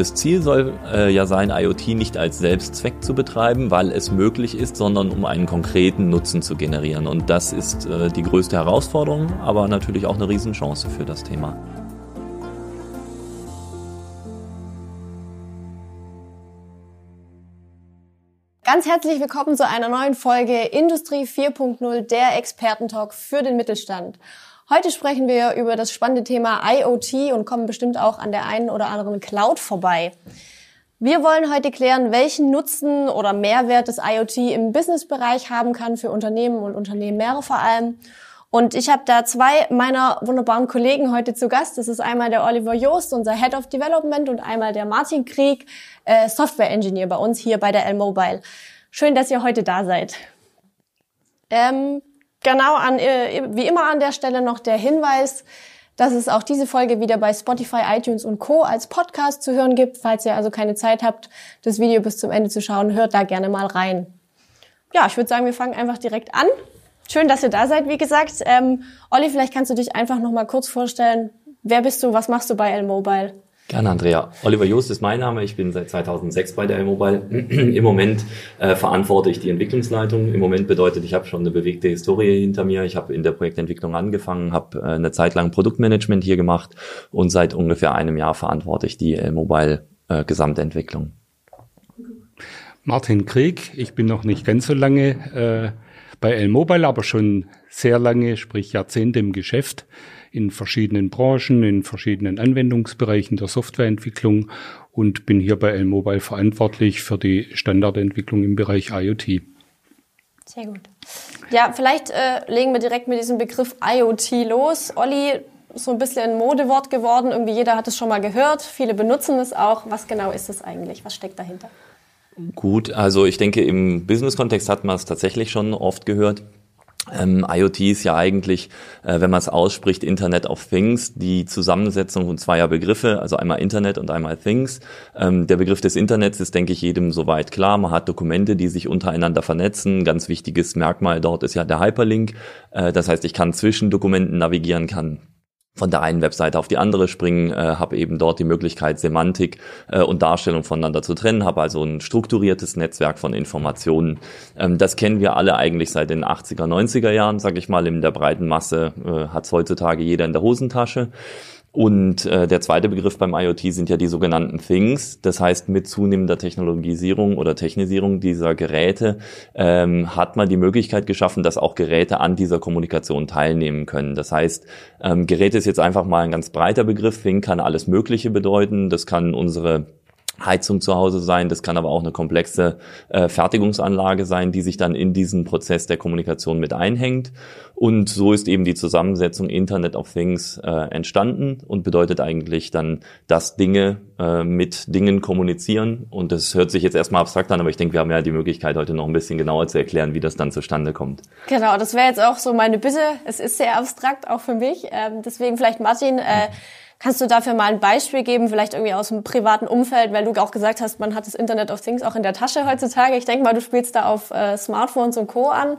Das Ziel soll äh, ja sein, IoT nicht als Selbstzweck zu betreiben, weil es möglich ist, sondern um einen konkreten Nutzen zu generieren. Und das ist äh, die größte Herausforderung, aber natürlich auch eine Riesenchance für das Thema. Ganz herzlich willkommen zu einer neuen Folge Industrie 4.0, der Expertentalk für den Mittelstand. Heute sprechen wir über das spannende Thema IoT und kommen bestimmt auch an der einen oder anderen Cloud vorbei. Wir wollen heute klären, welchen Nutzen oder Mehrwert das IoT im Businessbereich haben kann für Unternehmen und Unternehmer vor allem. Und ich habe da zwei meiner wunderbaren Kollegen heute zu Gast. Das ist einmal der Oliver Joost, unser Head of Development, und einmal der Martin Krieg, äh, Software Engineer bei uns hier bei der L-Mobile. Schön, dass ihr heute da seid. Ähm, genau an, äh, wie immer an der Stelle noch der Hinweis, dass es auch diese Folge wieder bei Spotify, iTunes und Co. als Podcast zu hören gibt. Falls ihr also keine Zeit habt, das Video bis zum Ende zu schauen, hört da gerne mal rein. Ja, ich würde sagen, wir fangen einfach direkt an. Schön, dass ihr da seid, wie gesagt. Ähm, Olli, vielleicht kannst du dich einfach noch mal kurz vorstellen. Wer bist du? Was machst du bei L-Mobile? Gerne, Andrea. Oliver Joost ist mein Name. Ich bin seit 2006 bei der L-Mobile. Im Moment äh, verantworte ich die Entwicklungsleitung. Im Moment bedeutet, ich habe schon eine bewegte Historie hinter mir. Ich habe in der Projektentwicklung angefangen, habe äh, eine Zeit lang Produktmanagement hier gemacht und seit ungefähr einem Jahr verantworte ich die L-Mobile äh, Gesamtentwicklung. Martin Krieg. Ich bin noch nicht ganz so lange äh, bei L-Mobile, aber schon sehr lange, sprich Jahrzehnte im Geschäft in verschiedenen Branchen, in verschiedenen Anwendungsbereichen der Softwareentwicklung und bin hier bei L-Mobile verantwortlich für die Standardentwicklung im Bereich IoT. Sehr gut. Ja, vielleicht äh, legen wir direkt mit diesem Begriff IoT los. Olli, so ein bisschen ein Modewort geworden. Irgendwie jeder hat es schon mal gehört. Viele benutzen es auch. Was genau ist es eigentlich? Was steckt dahinter? Gut, also ich denke, im Business-Kontext hat man es tatsächlich schon oft gehört. Ähm, IoT ist ja eigentlich, äh, wenn man es ausspricht, Internet of Things, die Zusammensetzung von zweier Begriffe, also einmal Internet und einmal Things. Ähm, der Begriff des Internets ist, denke ich, jedem soweit klar. Man hat Dokumente, die sich untereinander vernetzen. Ganz wichtiges Merkmal dort ist ja der Hyperlink. Äh, das heißt, ich kann zwischen Dokumenten navigieren, kann von der einen Webseite auf die andere springen, äh, habe eben dort die Möglichkeit, Semantik äh, und Darstellung voneinander zu trennen, habe also ein strukturiertes Netzwerk von Informationen. Ähm, das kennen wir alle eigentlich seit den 80er, 90er Jahren, sage ich mal, in der breiten Masse äh, hat es heutzutage jeder in der Hosentasche. Und äh, der zweite Begriff beim IoT sind ja die sogenannten Things. Das heißt, mit zunehmender Technologisierung oder Technisierung dieser Geräte ähm, hat man die Möglichkeit geschaffen, dass auch Geräte an dieser Kommunikation teilnehmen können. Das heißt, ähm, Geräte ist jetzt einfach mal ein ganz breiter Begriff. Thing kann alles Mögliche bedeuten. Das kann unsere Heizung zu Hause sein, das kann aber auch eine komplexe äh, Fertigungsanlage sein, die sich dann in diesen Prozess der Kommunikation mit einhängt. Und so ist eben die Zusammensetzung Internet of Things äh, entstanden und bedeutet eigentlich dann, dass Dinge äh, mit Dingen kommunizieren. Und das hört sich jetzt erstmal abstrakt an, aber ich denke, wir haben ja die Möglichkeit, heute noch ein bisschen genauer zu erklären, wie das dann zustande kommt. Genau, das wäre jetzt auch so meine Bitte. Es ist sehr abstrakt, auch für mich. Ähm, deswegen vielleicht, Martin, äh, Kannst du dafür mal ein Beispiel geben, vielleicht irgendwie aus dem privaten Umfeld, weil du auch gesagt hast, man hat das Internet of Things auch in der Tasche heutzutage. Ich denke mal, du spielst da auf äh, Smartphones und Co. an.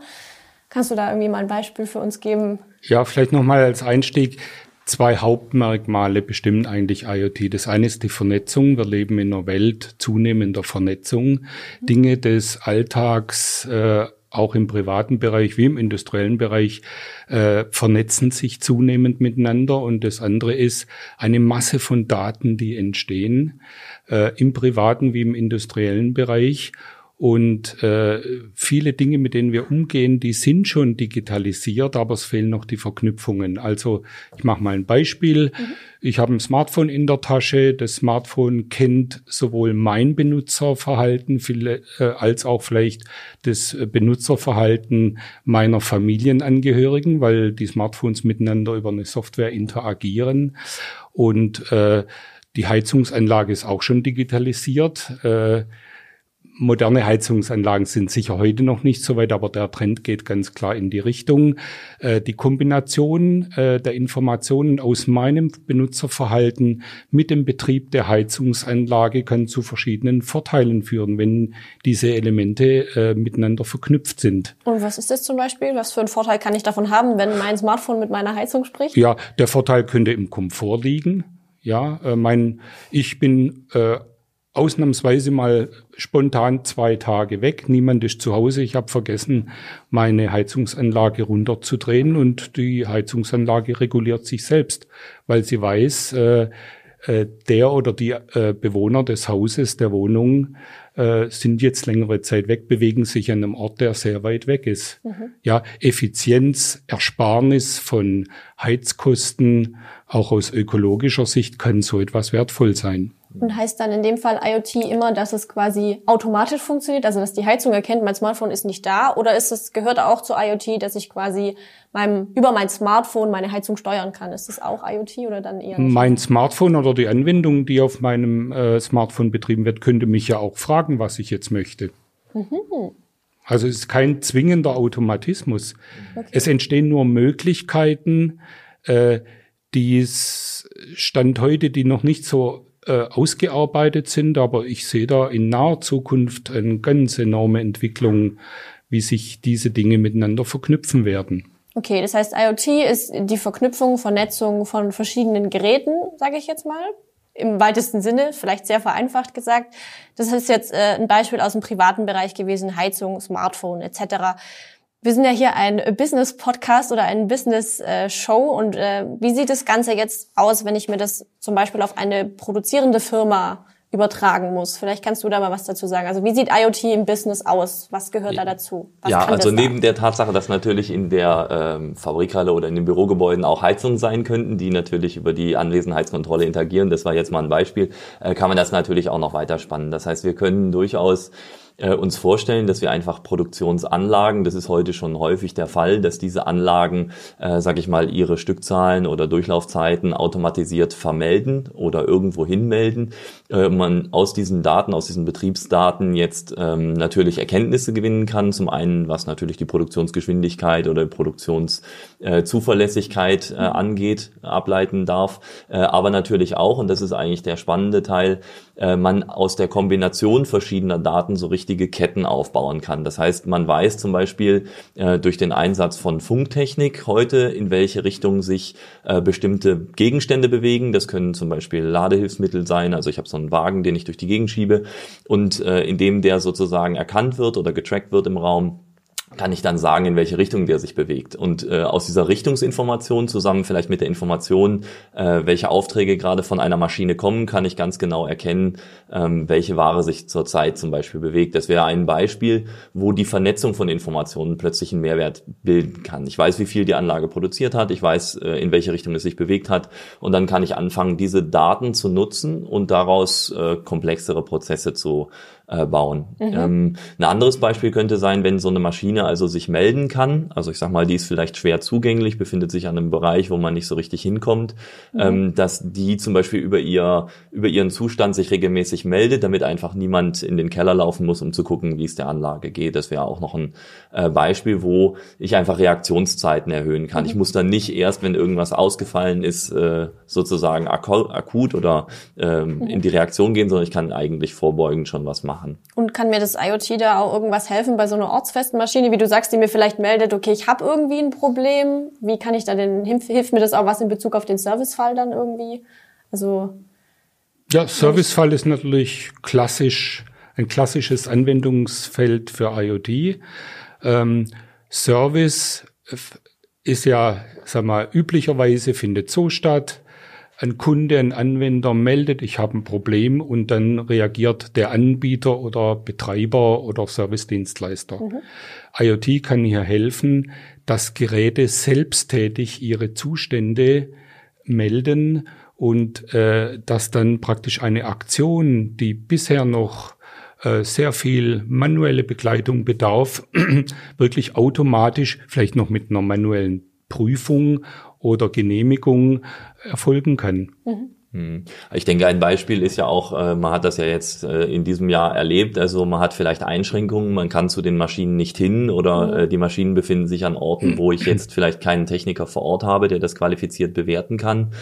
Kannst du da irgendwie mal ein Beispiel für uns geben? Ja, vielleicht nochmal als Einstieg. Zwei Hauptmerkmale bestimmen eigentlich IoT. Das eine ist die Vernetzung. Wir leben in einer Welt zunehmender Vernetzung. Dinge des Alltags äh, auch im privaten Bereich wie im industriellen Bereich äh, vernetzen sich zunehmend miteinander. Und das andere ist eine Masse von Daten, die entstehen äh, im privaten wie im industriellen Bereich. Und äh, viele Dinge, mit denen wir umgehen, die sind schon digitalisiert, aber es fehlen noch die Verknüpfungen. Also ich mache mal ein Beispiel. Mhm. Ich habe ein Smartphone in der Tasche. Das Smartphone kennt sowohl mein Benutzerverhalten viele, äh, als auch vielleicht das Benutzerverhalten meiner Familienangehörigen, weil die Smartphones miteinander über eine Software interagieren. Und äh, die Heizungsanlage ist auch schon digitalisiert. Äh, moderne Heizungsanlagen sind sicher heute noch nicht so weit, aber der Trend geht ganz klar in die Richtung. Äh, die Kombination äh, der Informationen aus meinem Benutzerverhalten mit dem Betrieb der Heizungsanlage kann zu verschiedenen Vorteilen führen, wenn diese Elemente äh, miteinander verknüpft sind. Und was ist das zum Beispiel? Was für einen Vorteil kann ich davon haben, wenn mein Smartphone mit meiner Heizung spricht? Ja, der Vorteil könnte im Komfort liegen. Ja, mein, ich bin äh, ausnahmsweise mal spontan zwei Tage weg. Niemand ist zu Hause. Ich habe vergessen, meine Heizungsanlage runterzudrehen und die Heizungsanlage reguliert sich selbst, weil sie weiß, äh, äh, der oder die äh, Bewohner des Hauses, der Wohnung, äh, sind jetzt längere Zeit weg, bewegen sich an einem Ort, der sehr weit weg ist. Mhm. Ja, Effizienz, Ersparnis von Heizkosten, auch aus ökologischer Sicht kann so etwas wertvoll sein. Und heißt dann in dem Fall IoT immer, dass es quasi automatisch funktioniert, also dass die Heizung erkennt, mein Smartphone ist nicht da, oder ist es gehört auch zu IoT, dass ich quasi meinem über mein Smartphone meine Heizung steuern kann? Ist das auch IoT oder dann eher? Nicht? Mein Smartphone oder die Anwendung, die auf meinem äh, Smartphone betrieben wird, könnte mich ja auch fragen, was ich jetzt möchte. Mhm. Also es ist kein zwingender Automatismus. Okay. Es entstehen nur Möglichkeiten, äh, die es Stand heute, die noch nicht so äh, ausgearbeitet sind, aber ich sehe da in naher Zukunft eine ganz enorme Entwicklung, wie sich diese Dinge miteinander verknüpfen werden. Okay, das heißt, IoT ist die Verknüpfung, Vernetzung von verschiedenen Geräten, sage ich jetzt mal, im weitesten Sinne, vielleicht sehr vereinfacht gesagt. Das ist jetzt äh, ein Beispiel aus dem privaten Bereich gewesen, Heizung, Smartphone etc. Wir sind ja hier ein Business-Podcast oder ein Business-Show und äh, wie sieht das Ganze jetzt aus, wenn ich mir das zum Beispiel auf eine produzierende Firma übertragen muss. Vielleicht kannst du da mal was dazu sagen. Also wie sieht IoT im Business aus? Was gehört da dazu? Was ja, also neben da? der Tatsache, dass natürlich in der ähm, Fabrikhalle oder in den Bürogebäuden auch Heizungen sein könnten, die natürlich über die Anwesenheitskontrolle interagieren, das war jetzt mal ein Beispiel, äh, kann man das natürlich auch noch weiter spannen. Das heißt, wir können durchaus äh, uns vorstellen, dass wir einfach Produktionsanlagen, das ist heute schon häufig der Fall, dass diese Anlagen, äh, sage ich mal, ihre Stückzahlen oder Durchlaufzeiten automatisiert vermelden oder irgendwo hinmelden. Äh, man aus diesen Daten, aus diesen Betriebsdaten jetzt ähm, natürlich Erkenntnisse gewinnen kann. Zum einen, was natürlich die Produktionsgeschwindigkeit oder Produktionszuverlässigkeit äh, äh, angeht, ableiten darf. Äh, aber natürlich auch, und das ist eigentlich der spannende Teil, äh, man aus der Kombination verschiedener Daten so richtige Ketten aufbauen kann. Das heißt, man weiß zum Beispiel äh, durch den Einsatz von Funktechnik heute, in welche Richtung sich äh, bestimmte Gegenstände bewegen. Das können zum Beispiel Ladehilfsmittel sein. Also ich habe so einen Wagen, den ich durch die Gegend schiebe und indem der sozusagen erkannt wird oder getrackt wird im Raum, kann ich dann sagen, in welche Richtung der sich bewegt. Und äh, aus dieser Richtungsinformation zusammen vielleicht mit der Information, äh, welche Aufträge gerade von einer Maschine kommen, kann ich ganz genau erkennen, ähm, welche Ware sich zurzeit zum Beispiel bewegt. Das wäre ein Beispiel, wo die Vernetzung von Informationen plötzlich einen Mehrwert bilden kann. Ich weiß, wie viel die Anlage produziert hat, ich weiß, äh, in welche Richtung es sich bewegt hat und dann kann ich anfangen, diese Daten zu nutzen und daraus äh, komplexere Prozesse zu äh, bauen. Mhm. Ähm, ein anderes Beispiel könnte sein, wenn so eine Maschine also sich melden kann, also ich sag mal, die ist vielleicht schwer zugänglich, befindet sich an einem Bereich, wo man nicht so richtig hinkommt, mhm. ähm, dass die zum Beispiel über ihr über ihren Zustand sich regelmäßig meldet, damit einfach niemand in den Keller laufen muss, um zu gucken, wie es der Anlage geht. Das wäre auch noch ein äh, Beispiel, wo ich einfach Reaktionszeiten erhöhen kann. Mhm. Ich muss dann nicht erst, wenn irgendwas ausgefallen ist, äh, sozusagen akut oder ähm, mhm. in die Reaktion gehen, sondern ich kann eigentlich vorbeugend schon was machen machen. Und kann mir das IoT da auch irgendwas helfen bei so einer ortsfesten Maschine, wie du sagst, die mir vielleicht meldet, okay, ich habe irgendwie ein Problem. Wie kann ich da denn, hilft, mir das auch was in Bezug auf den Servicefall dann irgendwie? Also. Ja, Servicefall ist natürlich klassisch, ein klassisches Anwendungsfeld für IoT. Ähm, Service ist ja, sag mal, üblicherweise findet so statt, ein Kunde, ein Anwender meldet, ich habe ein Problem und dann reagiert der Anbieter oder Betreiber oder Servicedienstleister. Mhm. IoT kann hier helfen, dass Geräte selbsttätig ihre Zustände melden und äh, dass dann praktisch eine Aktion, die bisher noch äh, sehr viel manuelle Begleitung bedarf, wirklich automatisch, vielleicht noch mit einer manuellen Prüfung oder Genehmigung erfolgen kann. Mhm. Hm. Ich denke, ein Beispiel ist ja auch, äh, man hat das ja jetzt äh, in diesem Jahr erlebt, also man hat vielleicht Einschränkungen, man kann zu den Maschinen nicht hin oder mhm. äh, die Maschinen befinden sich an Orten, wo ich jetzt vielleicht keinen Techniker vor Ort habe, der das qualifiziert bewerten kann.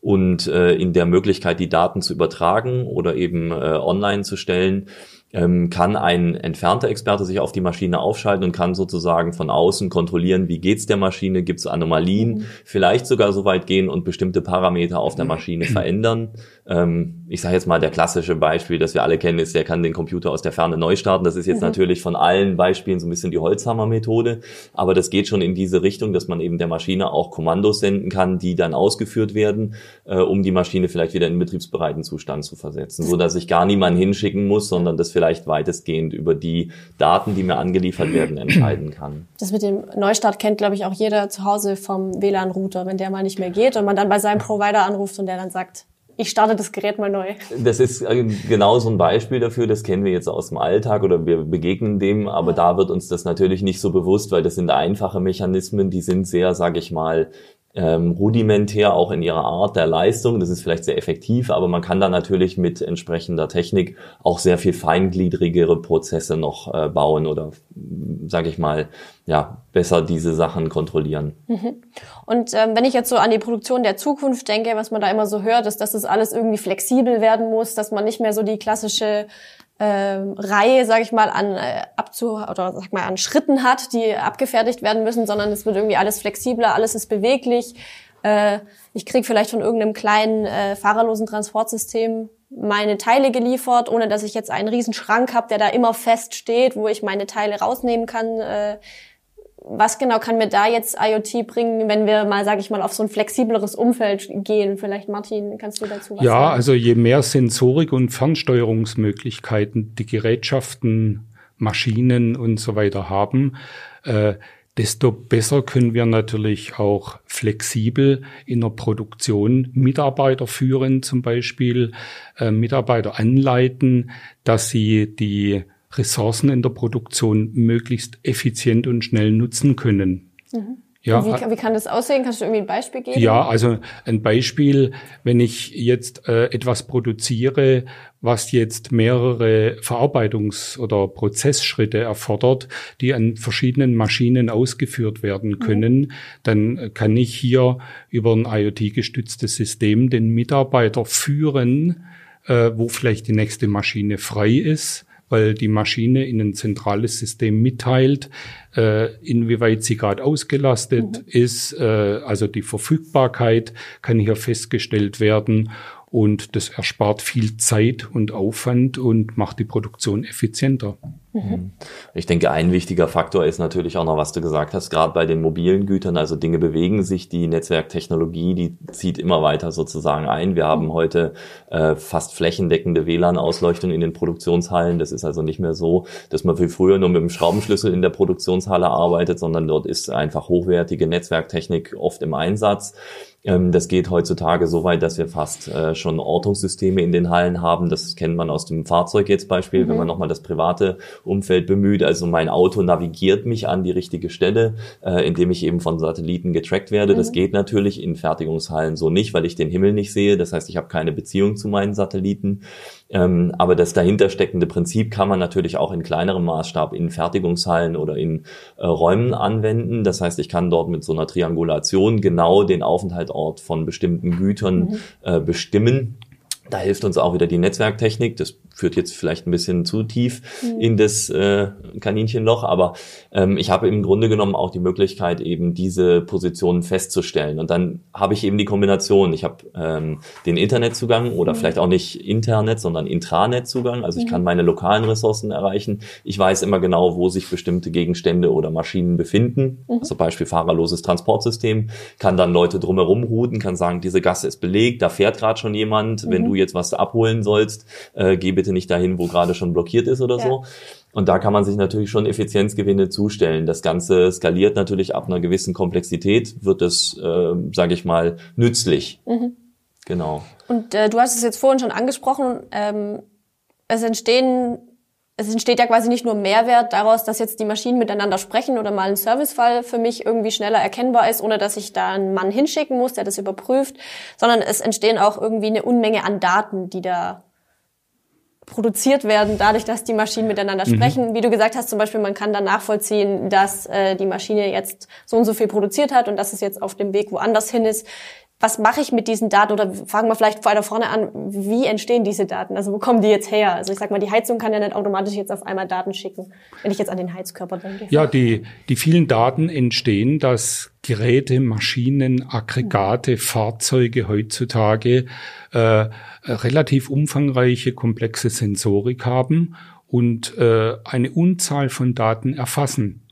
Und in der Möglichkeit, die Daten zu übertragen oder eben online zu stellen, ähm, kann ein entfernter Experte sich auf die Maschine aufschalten und kann sozusagen von außen kontrollieren, wie geht's der Maschine, gibt es Anomalien, mhm. vielleicht sogar so weit gehen und bestimmte Parameter auf der Maschine verändern. Ähm, ich sage jetzt mal, der klassische Beispiel, das wir alle kennen, ist, der kann den Computer aus der Ferne neu starten. Das ist jetzt mhm. natürlich von allen Beispielen so ein bisschen die Holzhammer-Methode, aber das geht schon in diese Richtung, dass man eben der Maschine auch Kommandos senden kann, die dann ausgeführt werden, äh, um die Maschine vielleicht wieder in betriebsbereiten Zustand zu versetzen, so dass ich gar niemanden hinschicken muss, sondern das vielleicht weitestgehend über die Daten, die mir angeliefert werden, entscheiden kann. Das mit dem Neustart kennt, glaube ich, auch jeder zu Hause vom WLAN-Router, wenn der mal nicht mehr geht und man dann bei seinem Provider anruft und der dann sagt, ich starte das Gerät mal neu. Das ist äh, genau so ein Beispiel dafür, das kennen wir jetzt aus dem Alltag oder wir begegnen dem, aber ja. da wird uns das natürlich nicht so bewusst, weil das sind einfache Mechanismen, die sind sehr, sage ich mal, ähm, rudimentär auch in ihrer Art der Leistung. Das ist vielleicht sehr effektiv, aber man kann da natürlich mit entsprechender Technik auch sehr viel feingliedrigere Prozesse noch äh, bauen oder, sage ich mal, ja, besser diese Sachen kontrollieren. Mhm. Und ähm, wenn ich jetzt so an die Produktion der Zukunft denke, was man da immer so hört, ist, dass das alles irgendwie flexibel werden muss, dass man nicht mehr so die klassische ähm, Reihe, sage ich mal, an äh, abzu oder sag mal an Schritten hat, die abgefertigt werden müssen, sondern es wird irgendwie alles flexibler, alles ist beweglich. Äh, ich krieg vielleicht von irgendeinem kleinen äh, fahrerlosen Transportsystem meine Teile geliefert, ohne dass ich jetzt einen riesen Schrank habe, der da immer fest steht, wo ich meine Teile rausnehmen kann. Äh, was genau kann mir da jetzt IoT bringen, wenn wir mal, sage ich mal, auf so ein flexibleres Umfeld gehen? Vielleicht, Martin, kannst du dazu was ja, sagen? Ja, also je mehr Sensorik und Fernsteuerungsmöglichkeiten die Gerätschaften, Maschinen und so weiter haben, äh, desto besser können wir natürlich auch flexibel in der Produktion Mitarbeiter führen, zum Beispiel äh, Mitarbeiter anleiten, dass sie die Ressourcen in der Produktion möglichst effizient und schnell nutzen können. Mhm. Ja, wie, wie, kann das aussehen? Kannst du irgendwie ein Beispiel geben? Ja, also ein Beispiel, wenn ich jetzt äh, etwas produziere, was jetzt mehrere Verarbeitungs- oder Prozessschritte erfordert, die an verschiedenen Maschinen ausgeführt werden mhm. können, mhm. dann kann ich hier über ein IoT-gestütztes System den Mitarbeiter führen, äh, wo vielleicht die nächste Maschine frei ist weil die Maschine in ein zentrales System mitteilt, äh, inwieweit sie gerade ausgelastet mhm. ist. Äh, also die Verfügbarkeit kann hier festgestellt werden und das erspart viel Zeit und Aufwand und macht die Produktion effizienter. Mhm. Ich denke, ein wichtiger Faktor ist natürlich auch noch, was du gesagt hast, gerade bei den mobilen Gütern, also Dinge bewegen sich, die Netzwerktechnologie, die zieht immer weiter sozusagen ein. Wir haben heute äh, fast flächendeckende WLAN-Ausleuchtung in den Produktionshallen. Das ist also nicht mehr so, dass man wie früher nur mit dem Schraubenschlüssel in der Produktionshalle arbeitet, sondern dort ist einfach hochwertige Netzwerktechnik oft im Einsatz. Ähm, das geht heutzutage so weit, dass wir fast äh, schon Ortungssysteme in den Hallen haben. Das kennt man aus dem Fahrzeug jetzt Beispiel, mhm. wenn man nochmal das private Umfeld bemüht. Also mein Auto navigiert mich an die richtige Stelle, äh, indem ich eben von Satelliten getrackt werde. Mhm. Das geht natürlich in Fertigungshallen so nicht, weil ich den Himmel nicht sehe. Das heißt, ich habe keine Beziehung zu meinen Satelliten. Ähm, aber das dahinter steckende Prinzip kann man natürlich auch in kleinerem Maßstab in Fertigungshallen oder in äh, Räumen anwenden. Das heißt, ich kann dort mit so einer Triangulation genau den Aufenthaltsort von bestimmten Gütern mhm. äh, bestimmen. Da hilft uns auch wieder die Netzwerktechnik. Das führt jetzt vielleicht ein bisschen zu tief mhm. in das äh, Kaninchenloch, aber ähm, ich habe im Grunde genommen auch die Möglichkeit, eben diese Positionen festzustellen. Und dann habe ich eben die Kombination. Ich habe ähm, den Internetzugang oder mhm. vielleicht auch nicht Internet, sondern Intranetzugang. Also ich mhm. kann meine lokalen Ressourcen erreichen. Ich weiß immer genau, wo sich bestimmte Gegenstände oder Maschinen befinden. Mhm. Also Beispiel fahrerloses Transportsystem. Kann dann Leute drumherum routen, kann sagen, diese Gasse ist belegt, da fährt gerade schon jemand. Wenn mhm. du jetzt was abholen sollst, äh, geh bitte nicht dahin, wo gerade schon blockiert ist oder ja. so. Und da kann man sich natürlich schon Effizienzgewinne zustellen. Das Ganze skaliert natürlich ab einer gewissen Komplexität, wird es, äh, sage ich mal, nützlich. Mhm. Genau. Und äh, du hast es jetzt vorhin schon angesprochen, ähm, es entstehen es entsteht ja quasi nicht nur Mehrwert daraus, dass jetzt die Maschinen miteinander sprechen oder mal ein Servicefall für mich irgendwie schneller erkennbar ist, ohne dass ich da einen Mann hinschicken muss, der das überprüft, sondern es entstehen auch irgendwie eine Unmenge an Daten, die da produziert werden, dadurch, dass die Maschinen miteinander mhm. sprechen. Wie du gesagt hast, zum Beispiel, man kann dann nachvollziehen, dass äh, die Maschine jetzt so und so viel produziert hat und dass es jetzt auf dem Weg woanders hin ist. Was mache ich mit diesen Daten? Oder fangen wir vielleicht weiter vorne an, wie entstehen diese Daten? Also wo kommen die jetzt her? Also ich sag mal, die Heizung kann ja nicht automatisch jetzt auf einmal Daten schicken, wenn ich jetzt an den Heizkörper denke. Ja, die, die vielen Daten entstehen, dass Geräte, Maschinen, Aggregate, Fahrzeuge heutzutage äh, relativ umfangreiche, komplexe Sensorik haben und äh, eine Unzahl von Daten erfassen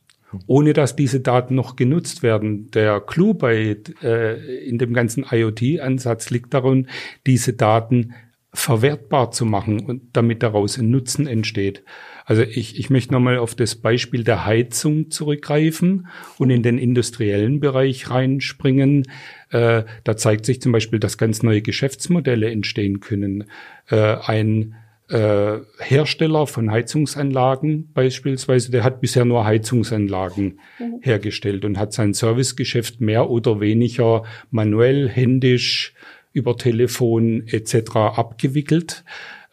ohne dass diese Daten noch genutzt werden. Der Clou bei, äh, in dem ganzen IoT-Ansatz liegt darin, diese Daten verwertbar zu machen und damit daraus ein Nutzen entsteht. Also ich, ich möchte nochmal auf das Beispiel der Heizung zurückgreifen und in den industriellen Bereich reinspringen. Äh, da zeigt sich zum Beispiel, dass ganz neue Geschäftsmodelle entstehen können. Äh, ein äh, Hersteller von Heizungsanlagen beispielsweise, der hat bisher nur Heizungsanlagen mhm. hergestellt und hat sein Servicegeschäft mehr oder weniger manuell, händisch, über Telefon etc. abgewickelt.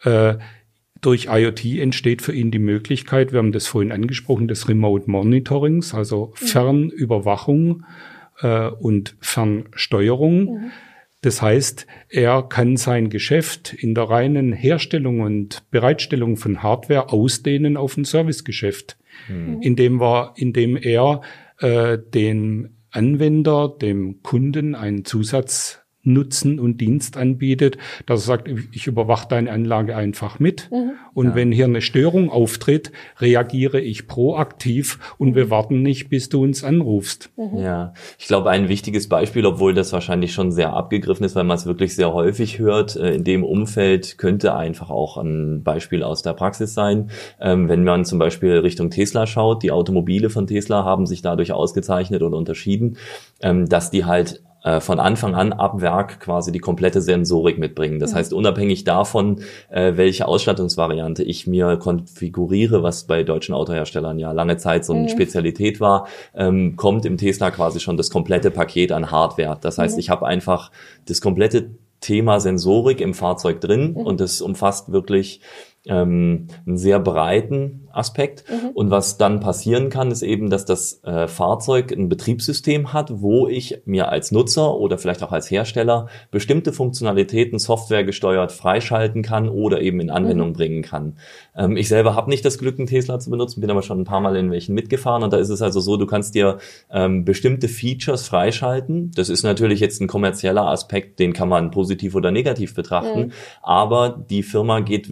Äh, durch IoT entsteht für ihn die Möglichkeit, wir haben das vorhin angesprochen, des Remote Monitorings, also mhm. Fernüberwachung äh, und Fernsteuerung. Mhm das heißt, er kann sein Geschäft in der reinen Herstellung und Bereitstellung von Hardware ausdehnen auf ein Servicegeschäft, mhm. indem, wir, indem er äh, dem Anwender, dem Kunden einen Zusatz Nutzen und Dienst anbietet, dass er sagt, ich überwache deine Anlage einfach mit. Mhm. Und ja. wenn hier eine Störung auftritt, reagiere ich proaktiv und wir warten nicht, bis du uns anrufst. Mhm. Ja, ich glaube, ein wichtiges Beispiel, obwohl das wahrscheinlich schon sehr abgegriffen ist, weil man es wirklich sehr häufig hört, äh, in dem Umfeld könnte einfach auch ein Beispiel aus der Praxis sein. Ähm, wenn man zum Beispiel Richtung Tesla schaut, die Automobile von Tesla haben sich dadurch ausgezeichnet oder unterschieden, ähm, dass die halt äh, von Anfang an ab Werk quasi die komplette Sensorik mitbringen. Das mhm. heißt, unabhängig davon, äh, welche Ausstattungsvariante ich mir konfiguriere, was bei deutschen Autoherstellern ja lange Zeit so eine mhm. Spezialität war, ähm, kommt im Tesla quasi schon das komplette Paket an Hardware. Das heißt, mhm. ich habe einfach das komplette Thema Sensorik im Fahrzeug drin mhm. und es umfasst wirklich ähm, einen sehr breiten Aspekt. Mhm. Und was dann passieren kann, ist eben, dass das äh, Fahrzeug ein Betriebssystem hat, wo ich mir als Nutzer oder vielleicht auch als Hersteller bestimmte Funktionalitäten softwaregesteuert freischalten kann oder eben in Anwendung mhm. bringen kann. Ähm, ich selber habe nicht das Glück, einen Tesla zu benutzen, bin aber schon ein paar Mal in welchen mitgefahren und da ist es also so, du kannst dir ähm, bestimmte Features freischalten. Das ist natürlich jetzt ein kommerzieller Aspekt, den kann man positiv oder negativ betrachten, mhm. aber die Firma geht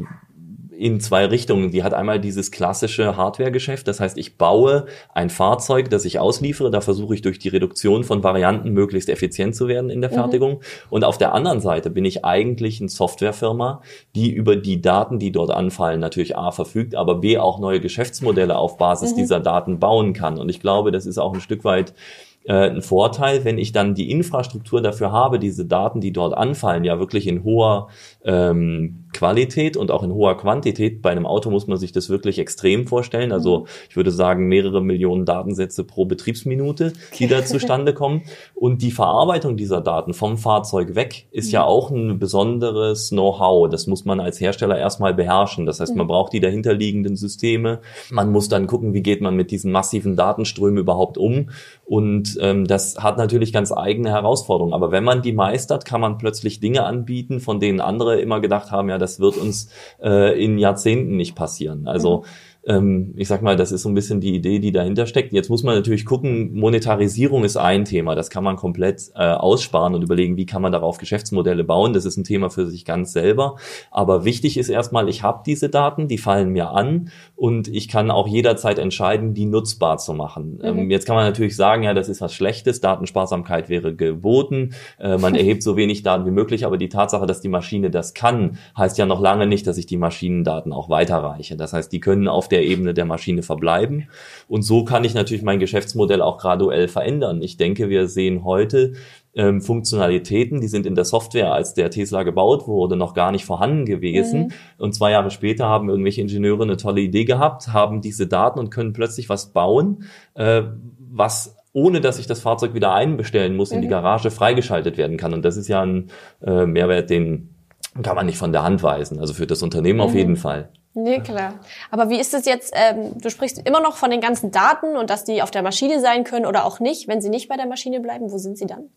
in zwei Richtungen. Die hat einmal dieses klassische Hardware-Geschäft, das heißt, ich baue ein Fahrzeug, das ich ausliefere, da versuche ich durch die Reduktion von Varianten möglichst effizient zu werden in der mhm. Fertigung. Mhm. Und auf der anderen Seite bin ich eigentlich eine Softwarefirma, die über die Daten, die dort anfallen, natürlich A verfügt, aber B auch neue Geschäftsmodelle auf Basis mhm. dieser Daten bauen kann. Und ich glaube, das ist auch ein Stück weit äh, ein Vorteil, wenn ich dann die Infrastruktur dafür habe, diese Daten, die dort anfallen, ja wirklich in hoher ähm, Qualität und auch in hoher Quantität. Bei einem Auto muss man sich das wirklich extrem vorstellen. Also mhm. ich würde sagen, mehrere Millionen Datensätze pro Betriebsminute, die da zustande kommen. Und die Verarbeitung dieser Daten vom Fahrzeug weg ist ja mhm. auch ein besonderes Know-how. Das muss man als Hersteller erstmal beherrschen. Das heißt, man mhm. braucht die dahinterliegenden Systeme. Man muss dann gucken, wie geht man mit diesen massiven Datenströmen überhaupt um. Und ähm, das hat natürlich ganz eigene Herausforderungen. Aber wenn man die meistert, kann man plötzlich Dinge anbieten, von denen andere immer gedacht haben, ja, das wird uns äh, in Jahrzehnten nicht passieren. Also mhm ähm, ich sag mal, das ist so ein bisschen die Idee, die dahinter steckt. Jetzt muss man natürlich gucken, Monetarisierung ist ein Thema, das kann man komplett äh, aussparen und überlegen, wie kann man darauf Geschäftsmodelle bauen. Das ist ein Thema für sich ganz selber. Aber wichtig ist erstmal, ich habe diese Daten, die fallen mir an und ich kann auch jederzeit entscheiden, die nutzbar zu machen. Mhm. Ähm, jetzt kann man natürlich sagen, ja, das ist was Schlechtes, Datensparsamkeit wäre geboten, äh, man erhebt so wenig Daten wie möglich, aber die Tatsache, dass die Maschine das kann, heißt ja noch lange nicht, dass ich die Maschinendaten auch weiterreiche. Das heißt, die können auf der Ebene der Maschine verbleiben. Und so kann ich natürlich mein Geschäftsmodell auch graduell verändern. Ich denke, wir sehen heute ähm, Funktionalitäten, die sind in der Software, als der Tesla gebaut wurde, noch gar nicht vorhanden gewesen. Mhm. Und zwei Jahre später haben irgendwelche Ingenieure eine tolle Idee gehabt, haben diese Daten und können plötzlich was bauen, äh, was ohne dass ich das Fahrzeug wieder einbestellen muss, mhm. in die mhm. Garage freigeschaltet werden kann. Und das ist ja ein äh, Mehrwert, den kann man nicht von der Hand weisen. Also für das Unternehmen mhm. auf jeden Fall. Nee, klar. Aber wie ist es jetzt, ähm, du sprichst immer noch von den ganzen Daten und dass die auf der Maschine sein können oder auch nicht. Wenn sie nicht bei der Maschine bleiben, wo sind sie dann?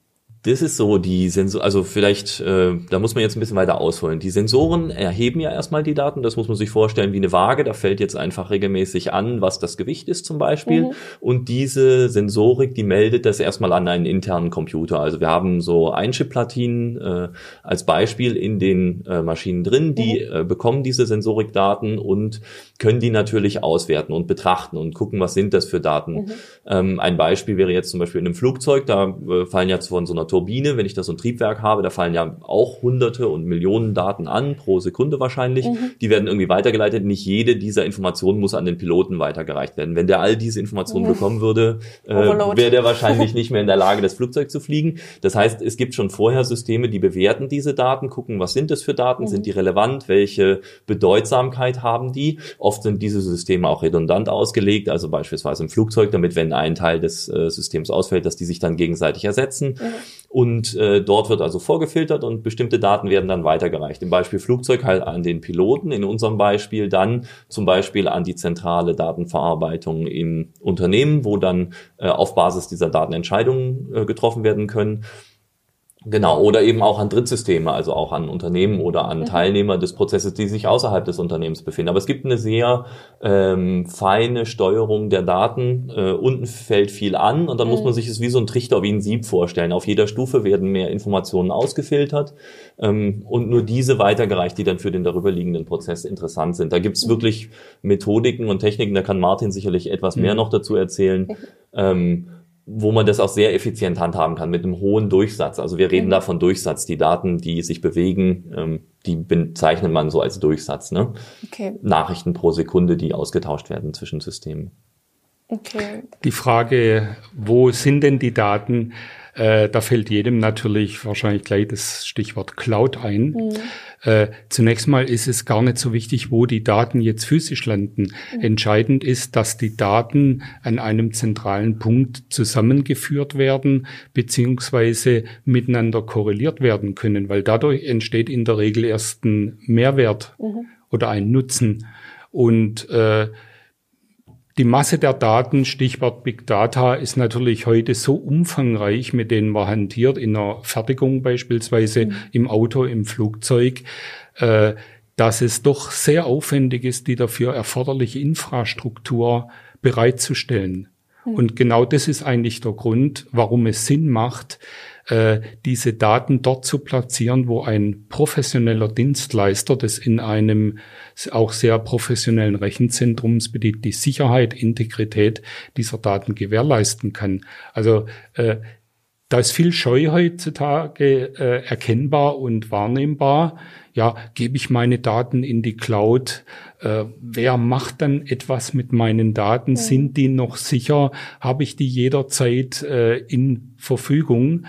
Das ist so, die Sensor, also vielleicht, äh, da muss man jetzt ein bisschen weiter ausholen. Die Sensoren erheben ja erstmal die Daten, das muss man sich vorstellen wie eine Waage, da fällt jetzt einfach regelmäßig an, was das Gewicht ist zum Beispiel. Mhm. Und diese Sensorik, die meldet das erstmal an einen internen Computer. Also wir haben so Einchip-Platinen äh, als Beispiel in den äh, Maschinen drin, die mhm. äh, bekommen diese Sensorikdaten und können die natürlich auswerten und betrachten und gucken, was sind das für Daten. Mhm. Ähm, ein Beispiel wäre jetzt zum Beispiel in einem Flugzeug, da äh, fallen ja von so einer Turbine, wenn ich da so ein Triebwerk habe, da fallen ja auch hunderte und Millionen Daten an, pro Sekunde wahrscheinlich. Mhm. Die werden irgendwie weitergeleitet. Nicht jede dieser Informationen muss an den Piloten weitergereicht werden. Wenn der all diese Informationen mhm. bekommen würde, äh, wäre der wahrscheinlich nicht mehr in der Lage, das Flugzeug zu fliegen. Das heißt, es gibt schon vorher Systeme, die bewerten diese Daten, gucken, was sind das für Daten, mhm. sind die relevant, welche Bedeutsamkeit haben die. Oft sind diese Systeme auch redundant ausgelegt, also beispielsweise im Flugzeug, damit wenn ein Teil des äh, Systems ausfällt, dass die sich dann gegenseitig ersetzen. Mhm. Und äh, dort wird also vorgefiltert und bestimmte Daten werden dann weitergereicht. Im Beispiel Flugzeug halt an den Piloten, in unserem Beispiel dann zum Beispiel an die zentrale Datenverarbeitung im Unternehmen, wo dann äh, auf Basis dieser Daten Entscheidungen äh, getroffen werden können. Genau, oder eben auch an Drittsysteme, also auch an Unternehmen oder an mhm. Teilnehmer des Prozesses, die sich außerhalb des Unternehmens befinden. Aber es gibt eine sehr ähm, feine Steuerung der Daten. Äh, unten fällt viel an und dann mhm. muss man sich es wie so ein Trichter, wie ein Sieb vorstellen. Auf jeder Stufe werden mehr Informationen ausgefiltert ähm, und nur diese weitergereicht, die dann für den darüberliegenden Prozess interessant sind. Da gibt es mhm. wirklich Methodiken und Techniken, da kann Martin sicherlich etwas mehr mhm. noch dazu erzählen. Ähm, wo man das auch sehr effizient handhaben kann mit einem hohen Durchsatz. Also wir reden mhm. da von Durchsatz. Die Daten, die sich bewegen, ähm, die bezeichnet man so als Durchsatz. Ne? Okay. Nachrichten pro Sekunde, die ausgetauscht werden zwischen Systemen. Okay. Die Frage, wo sind denn die Daten? Äh, da fällt jedem natürlich wahrscheinlich gleich das Stichwort Cloud ein. Mhm. Äh, zunächst mal ist es gar nicht so wichtig, wo die Daten jetzt physisch landen. Mhm. Entscheidend ist, dass die Daten an einem zentralen Punkt zusammengeführt werden, beziehungsweise miteinander korreliert werden können, weil dadurch entsteht in der Regel erst ein Mehrwert mhm. oder ein Nutzen. Und äh, die Masse der Daten, Stichwort Big Data, ist natürlich heute so umfangreich, mit denen man hantiert, in der Fertigung beispielsweise, mhm. im Auto, im Flugzeug, äh, dass es doch sehr aufwendig ist, die dafür erforderliche Infrastruktur bereitzustellen. Mhm. Und genau das ist eigentlich der Grund, warum es Sinn macht, äh, diese Daten dort zu platzieren, wo ein professioneller Dienstleister das in einem auch sehr professionellen Rechenzentrumsbetrieb die Sicherheit, Integrität dieser Daten gewährleisten kann. Also äh, da ist viel Scheu heutzutage äh, erkennbar und wahrnehmbar. Ja, gebe ich meine Daten in die Cloud? Äh, wer macht dann etwas mit meinen Daten? Ja. Sind die noch sicher? Habe ich die jederzeit äh, in Verfügung?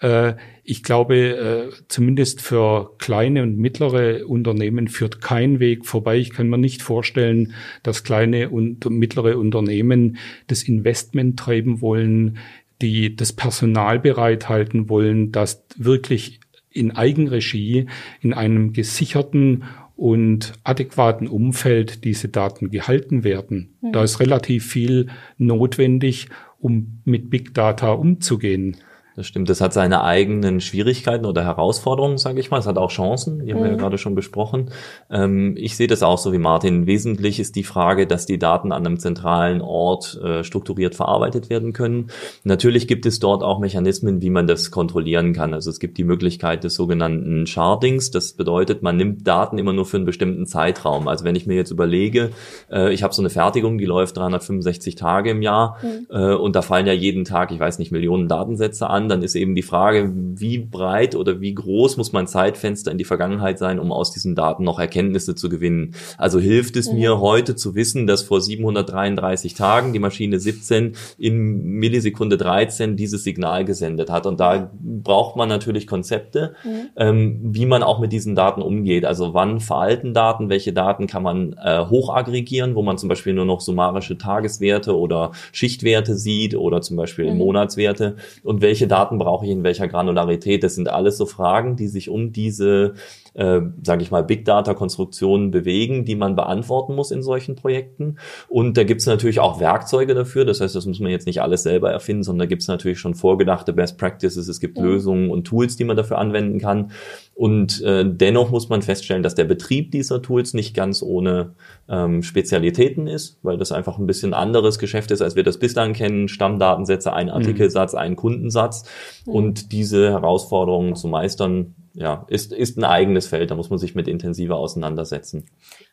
Äh, ich glaube, äh, zumindest für kleine und mittlere Unternehmen führt kein Weg vorbei. Ich kann mir nicht vorstellen, dass kleine und mittlere Unternehmen das Investment treiben wollen, die das Personal bereithalten wollen, dass wirklich in Eigenregie in einem gesicherten und adäquaten Umfeld diese Daten gehalten werden. Mhm. Da ist relativ viel notwendig, um mit Big Data umzugehen. Das stimmt, das hat seine eigenen Schwierigkeiten oder Herausforderungen, sage ich mal. Es hat auch Chancen, die haben wir ja mhm. gerade schon besprochen. Ähm, ich sehe das auch so wie Martin. Wesentlich ist die Frage, dass die Daten an einem zentralen Ort äh, strukturiert verarbeitet werden können. Natürlich gibt es dort auch Mechanismen, wie man das kontrollieren kann. Also es gibt die Möglichkeit des sogenannten Shardings. Das bedeutet, man nimmt Daten immer nur für einen bestimmten Zeitraum. Also wenn ich mir jetzt überlege, äh, ich habe so eine Fertigung, die läuft 365 Tage im Jahr mhm. äh, und da fallen ja jeden Tag, ich weiß nicht, Millionen Datensätze an dann ist eben die Frage, wie breit oder wie groß muss mein Zeitfenster in die Vergangenheit sein, um aus diesen Daten noch Erkenntnisse zu gewinnen. Also hilft es mhm. mir heute zu wissen, dass vor 733 Tagen die Maschine 17 in Millisekunde 13 dieses Signal gesendet hat. Und da braucht man natürlich Konzepte, mhm. ähm, wie man auch mit diesen Daten umgeht. Also wann veralten Daten, welche Daten kann man äh, hochaggregieren, wo man zum Beispiel nur noch summarische Tageswerte oder Schichtwerte sieht oder zum Beispiel mhm. Monatswerte und welche Daten Daten brauche ich in welcher Granularität? Das sind alles so Fragen, die sich um diese äh, sage ich mal, Big Data-Konstruktionen bewegen, die man beantworten muss in solchen Projekten. Und da gibt es natürlich auch Werkzeuge dafür. Das heißt, das muss man jetzt nicht alles selber erfinden, sondern da gibt es natürlich schon vorgedachte Best Practices. Es gibt ja. Lösungen und Tools, die man dafür anwenden kann. Und äh, dennoch muss man feststellen, dass der Betrieb dieser Tools nicht ganz ohne ähm, Spezialitäten ist, weil das einfach ein bisschen anderes Geschäft ist, als wir das bislang kennen. Stammdatensätze, ein mhm. Artikelsatz, ein Kundensatz. Und diese Herausforderungen zu meistern, ja, ist, ist ein eigenes Feld. Da muss man sich mit intensiver auseinandersetzen.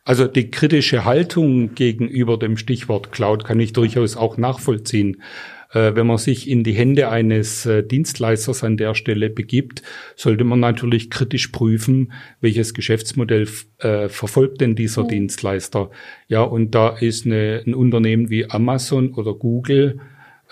Also die kritische Haltung gegenüber dem Stichwort Cloud kann ich durchaus auch nachvollziehen. Äh, wenn man sich in die Hände eines äh, Dienstleisters an der Stelle begibt, sollte man natürlich kritisch prüfen, welches Geschäftsmodell äh, verfolgt denn dieser mhm. Dienstleister. Ja, und da ist eine, ein Unternehmen wie Amazon oder Google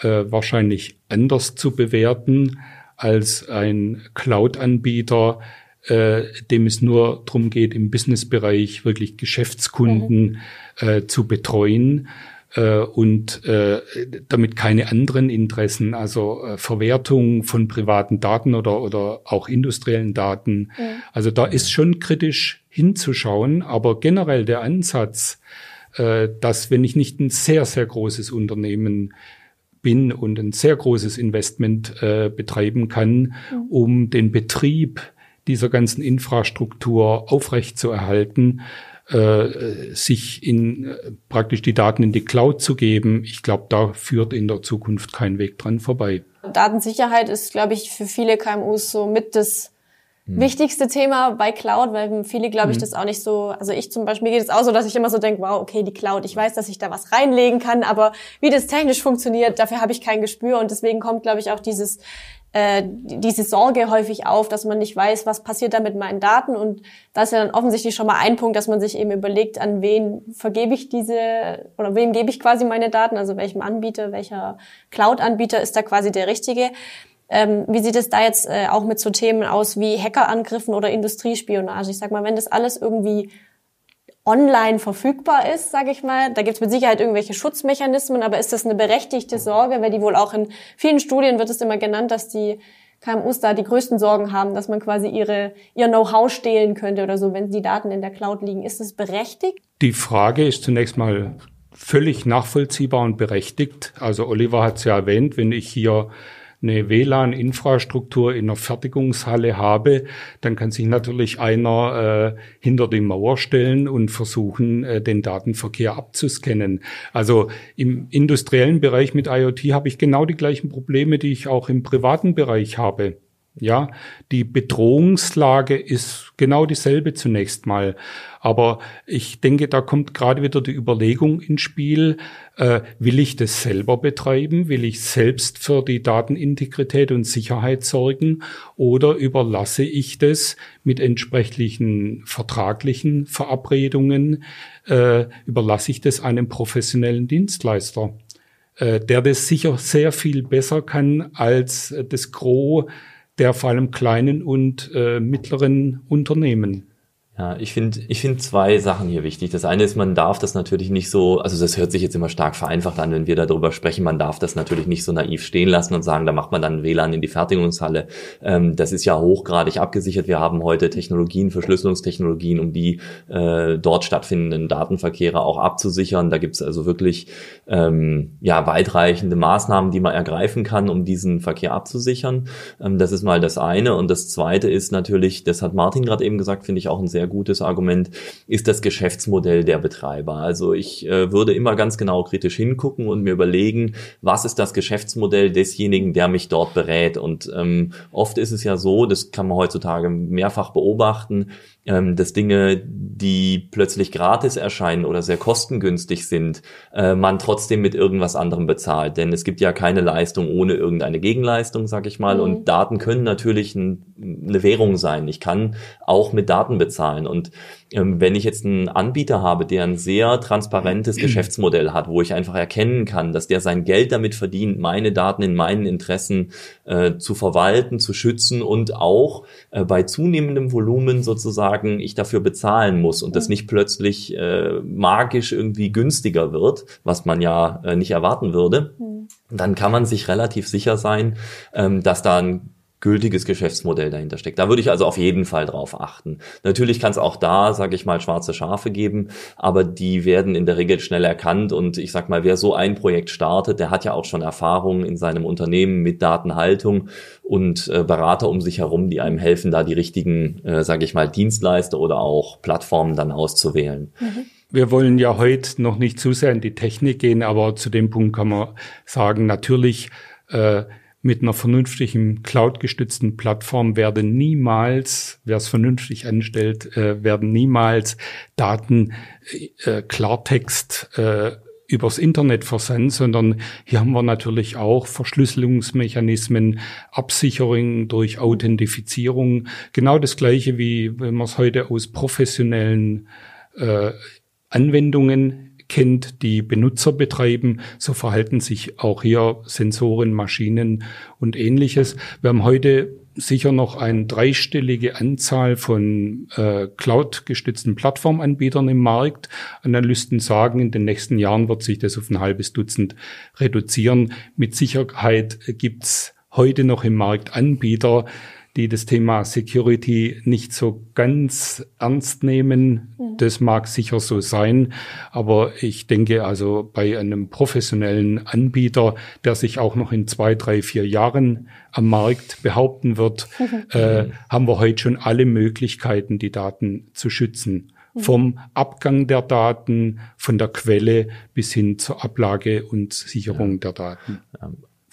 äh, wahrscheinlich anders zu bewerten als ein Cloud-Anbieter, äh, dem es nur darum geht, im Businessbereich wirklich Geschäftskunden mhm. äh, zu betreuen äh, und äh, damit keine anderen Interessen, also äh, Verwertung von privaten Daten oder, oder auch industriellen Daten. Ja. Also da ist schon kritisch hinzuschauen, aber generell der Ansatz, äh, dass wenn ich nicht ein sehr, sehr großes Unternehmen bin und ein sehr großes Investment äh, betreiben kann, mhm. um den Betrieb dieser ganzen Infrastruktur aufrechtzuerhalten, äh, sich in äh, praktisch die Daten in die Cloud zu geben. Ich glaube, da führt in der Zukunft kein Weg dran vorbei. Datensicherheit ist, glaube ich, für viele KMUs so mit das hm. wichtigste Thema bei Cloud, weil viele, glaube ich, hm. das auch nicht so, also ich zum Beispiel, mir geht es auch so, dass ich immer so denke, wow, okay, die Cloud, ich weiß, dass ich da was reinlegen kann, aber wie das technisch funktioniert, dafür habe ich kein Gespür und deswegen kommt, glaube ich, auch dieses äh, diese Sorge häufig auf, dass man nicht weiß, was passiert da mit meinen Daten. Und das ist ja dann offensichtlich schon mal ein Punkt, dass man sich eben überlegt, an wen vergebe ich diese oder wem gebe ich quasi meine Daten, also welchem Anbieter, welcher Cloud-Anbieter ist da quasi der richtige. Ähm, wie sieht es da jetzt äh, auch mit so Themen aus wie Hackerangriffen oder Industriespionage? Ich sag mal, wenn das alles irgendwie online verfügbar ist, sage ich mal. Da gibt es mit Sicherheit irgendwelche Schutzmechanismen, aber ist das eine berechtigte Sorge? Weil die wohl auch in vielen Studien wird es immer genannt, dass die KMUs da die größten Sorgen haben, dass man quasi ihre, ihr Know-how stehlen könnte oder so, wenn die Daten in der Cloud liegen. Ist das berechtigt? Die Frage ist zunächst mal völlig nachvollziehbar und berechtigt. Also Oliver hat es ja erwähnt, wenn ich hier eine WLAN-Infrastruktur in einer Fertigungshalle habe, dann kann sich natürlich einer äh, hinter die Mauer stellen und versuchen, äh, den Datenverkehr abzuscannen. Also im industriellen Bereich mit IoT habe ich genau die gleichen Probleme, die ich auch im privaten Bereich habe. Ja, die Bedrohungslage ist genau dieselbe zunächst mal. Aber ich denke, da kommt gerade wieder die Überlegung ins Spiel, äh, will ich das selber betreiben? Will ich selbst für die Datenintegrität und Sicherheit sorgen? Oder überlasse ich das mit entsprechlichen vertraglichen Verabredungen, äh, überlasse ich das einem professionellen Dienstleister? Äh, der das sicher sehr viel besser kann als das Gros der vor allem kleinen und äh, mittleren Unternehmen. Ja, ich finde ich finde zwei Sachen hier wichtig. Das eine ist, man darf das natürlich nicht so, also das hört sich jetzt immer stark vereinfacht an, wenn wir darüber sprechen, man darf das natürlich nicht so naiv stehen lassen und sagen, da macht man dann WLAN in die Fertigungshalle. Ähm, das ist ja hochgradig abgesichert. Wir haben heute Technologien, Verschlüsselungstechnologien, um die äh, dort stattfindenden Datenverkehre auch abzusichern. Da gibt's also wirklich ähm, ja weitreichende Maßnahmen, die man ergreifen kann, um diesen Verkehr abzusichern. Ähm, das ist mal das eine. Und das zweite ist natürlich, das hat Martin gerade eben gesagt, finde ich auch ein sehr sehr gutes Argument, ist das Geschäftsmodell der Betreiber. Also ich äh, würde immer ganz genau kritisch hingucken und mir überlegen, was ist das Geschäftsmodell desjenigen, der mich dort berät. Und ähm, oft ist es ja so, das kann man heutzutage mehrfach beobachten, ähm, dass Dinge, die plötzlich gratis erscheinen oder sehr kostengünstig sind, äh, man trotzdem mit irgendwas anderem bezahlt. Denn es gibt ja keine Leistung ohne irgendeine Gegenleistung, sag ich mal. Mhm. Und Daten können natürlich ein, eine Währung sein. Ich kann auch mit Daten bezahlen. Und wenn ich jetzt einen Anbieter habe, der ein sehr transparentes Geschäftsmodell hat, wo ich einfach erkennen kann, dass der sein Geld damit verdient, meine Daten in meinen Interessen äh, zu verwalten, zu schützen und auch äh, bei zunehmendem Volumen sozusagen ich dafür bezahlen muss und das nicht plötzlich äh, magisch irgendwie günstiger wird, was man ja äh, nicht erwarten würde, dann kann man sich relativ sicher sein, ähm, dass da ein gültiges Geschäftsmodell dahinter steckt. Da würde ich also auf jeden Fall drauf achten. Natürlich kann es auch da, sage ich mal, schwarze Schafe geben, aber die werden in der Regel schnell erkannt und ich sag mal, wer so ein Projekt startet, der hat ja auch schon Erfahrung in seinem Unternehmen mit Datenhaltung und äh, Berater um sich herum, die einem helfen, da die richtigen, äh, sage ich mal, Dienstleister oder auch Plattformen dann auszuwählen. Mhm. Wir wollen ja heute noch nicht zu sehr in die Technik gehen, aber zu dem Punkt kann man sagen, natürlich äh, mit einer vernünftigen Cloud-gestützten Plattform werden niemals, wer es vernünftig anstellt, äh, werden niemals Daten äh, Klartext äh, übers Internet versandt, sondern hier haben wir natürlich auch Verschlüsselungsmechanismen, Absicherung durch Authentifizierung. Genau das Gleiche wie wenn man es heute aus professionellen äh, Anwendungen kennt, die Benutzer betreiben. So verhalten sich auch hier Sensoren, Maschinen und ähnliches. Wir haben heute sicher noch eine dreistellige Anzahl von äh, Cloud-gestützten Plattformanbietern im Markt. Analysten sagen, in den nächsten Jahren wird sich das auf ein halbes Dutzend reduzieren. Mit Sicherheit gibt's heute noch im Markt Anbieter, die das Thema Security nicht so ganz ernst nehmen. Mhm. Das mag sicher so sein, aber ich denke also bei einem professionellen Anbieter, der sich auch noch in zwei, drei, vier Jahren am Markt behaupten wird, äh, haben wir heute schon alle Möglichkeiten, die Daten zu schützen mhm. vom Abgang der Daten, von der Quelle bis hin zur Ablage und Sicherung ja. der Daten.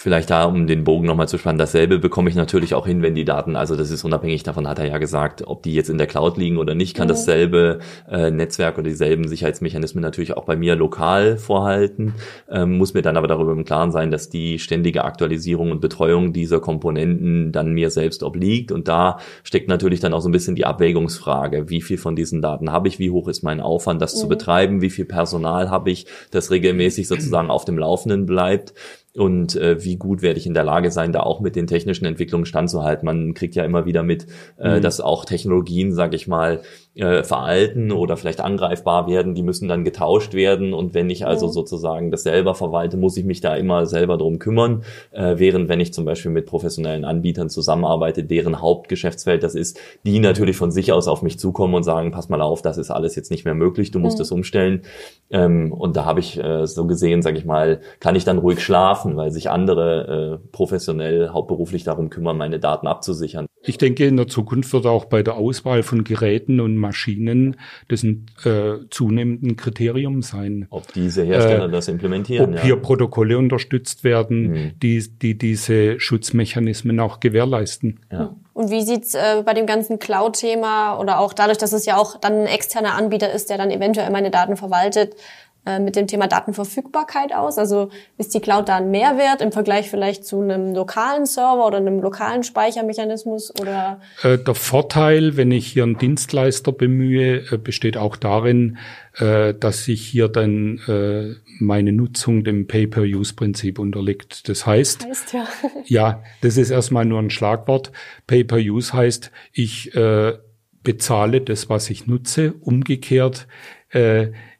Vielleicht da, um den Bogen nochmal zu spannen, dasselbe bekomme ich natürlich auch hin, wenn die Daten, also das ist unabhängig davon, hat er ja gesagt, ob die jetzt in der Cloud liegen oder nicht, kann mhm. dasselbe äh, Netzwerk oder dieselben Sicherheitsmechanismen natürlich auch bei mir lokal vorhalten, ähm, muss mir dann aber darüber im Klaren sein, dass die ständige Aktualisierung und Betreuung dieser Komponenten dann mir selbst obliegt. Und da steckt natürlich dann auch so ein bisschen die Abwägungsfrage, wie viel von diesen Daten habe ich, wie hoch ist mein Aufwand, das mhm. zu betreiben, wie viel Personal habe ich, das regelmäßig sozusagen auf dem Laufenden bleibt und äh, wie gut werde ich in der Lage sein, da auch mit den technischen Entwicklungen standzuhalten. Man kriegt ja immer wieder mit, äh, mhm. dass auch Technologien, sage ich mal, äh, veralten oder vielleicht angreifbar werden, die müssen dann getauscht werden. Und wenn ich also sozusagen das selber verwalte, muss ich mich da immer selber drum kümmern. Äh, während wenn ich zum Beispiel mit professionellen Anbietern zusammenarbeite, deren Hauptgeschäftsfeld das ist, die natürlich von sich aus auf mich zukommen und sagen, pass mal auf, das ist alles jetzt nicht mehr möglich, du musst mhm. es umstellen. Ähm, und da habe ich äh, so gesehen, sage ich mal, kann ich dann ruhig schlafen, weil sich andere äh, professionell hauptberuflich darum kümmern, meine Daten abzusichern. Ich denke, in der Zukunft wird auch bei der Auswahl von Geräten und Maschinen das ein äh, zunehmend Kriterium sein. Ob diese Hersteller äh, das implementieren. Ob ja. hier Protokolle unterstützt werden, mhm. die, die diese Schutzmechanismen auch gewährleisten. Ja. Und wie sieht's äh, bei dem ganzen Cloud-Thema oder auch dadurch, dass es ja auch dann ein externer Anbieter ist, der dann eventuell meine Daten verwaltet, mit dem Thema Datenverfügbarkeit aus? Also ist die Cloud da ein Mehrwert im Vergleich vielleicht zu einem lokalen Server oder einem lokalen Speichermechanismus oder? Äh, der Vorteil, wenn ich hier einen Dienstleister bemühe, äh, besteht auch darin, dass sich hier dann meine Nutzung dem Pay-per-Use-Prinzip unterliegt. Das heißt, heißt ja. ja, das ist erstmal nur ein Schlagwort. Pay-per-Use heißt, ich bezahle das, was ich nutze. Umgekehrt,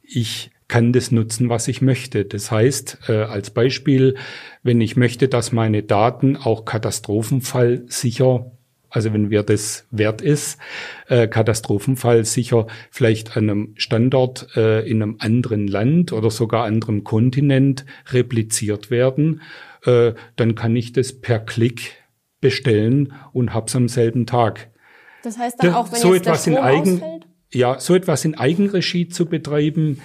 ich kann das nutzen, was ich möchte. Das heißt, äh, als Beispiel, wenn ich möchte, dass meine Daten auch Katastrophenfall sicher also wenn wir das wert ist, äh, Katastrophenfall sicher vielleicht an einem Standort äh, in einem anderen Land oder sogar anderem Kontinent repliziert werden, äh, dann kann ich das per Klick bestellen und hab's am selben Tag. Das heißt dann auch, wenn so jetzt etwas in Eigen, ausfällt? Ja, so etwas in Eigenregie zu betreiben,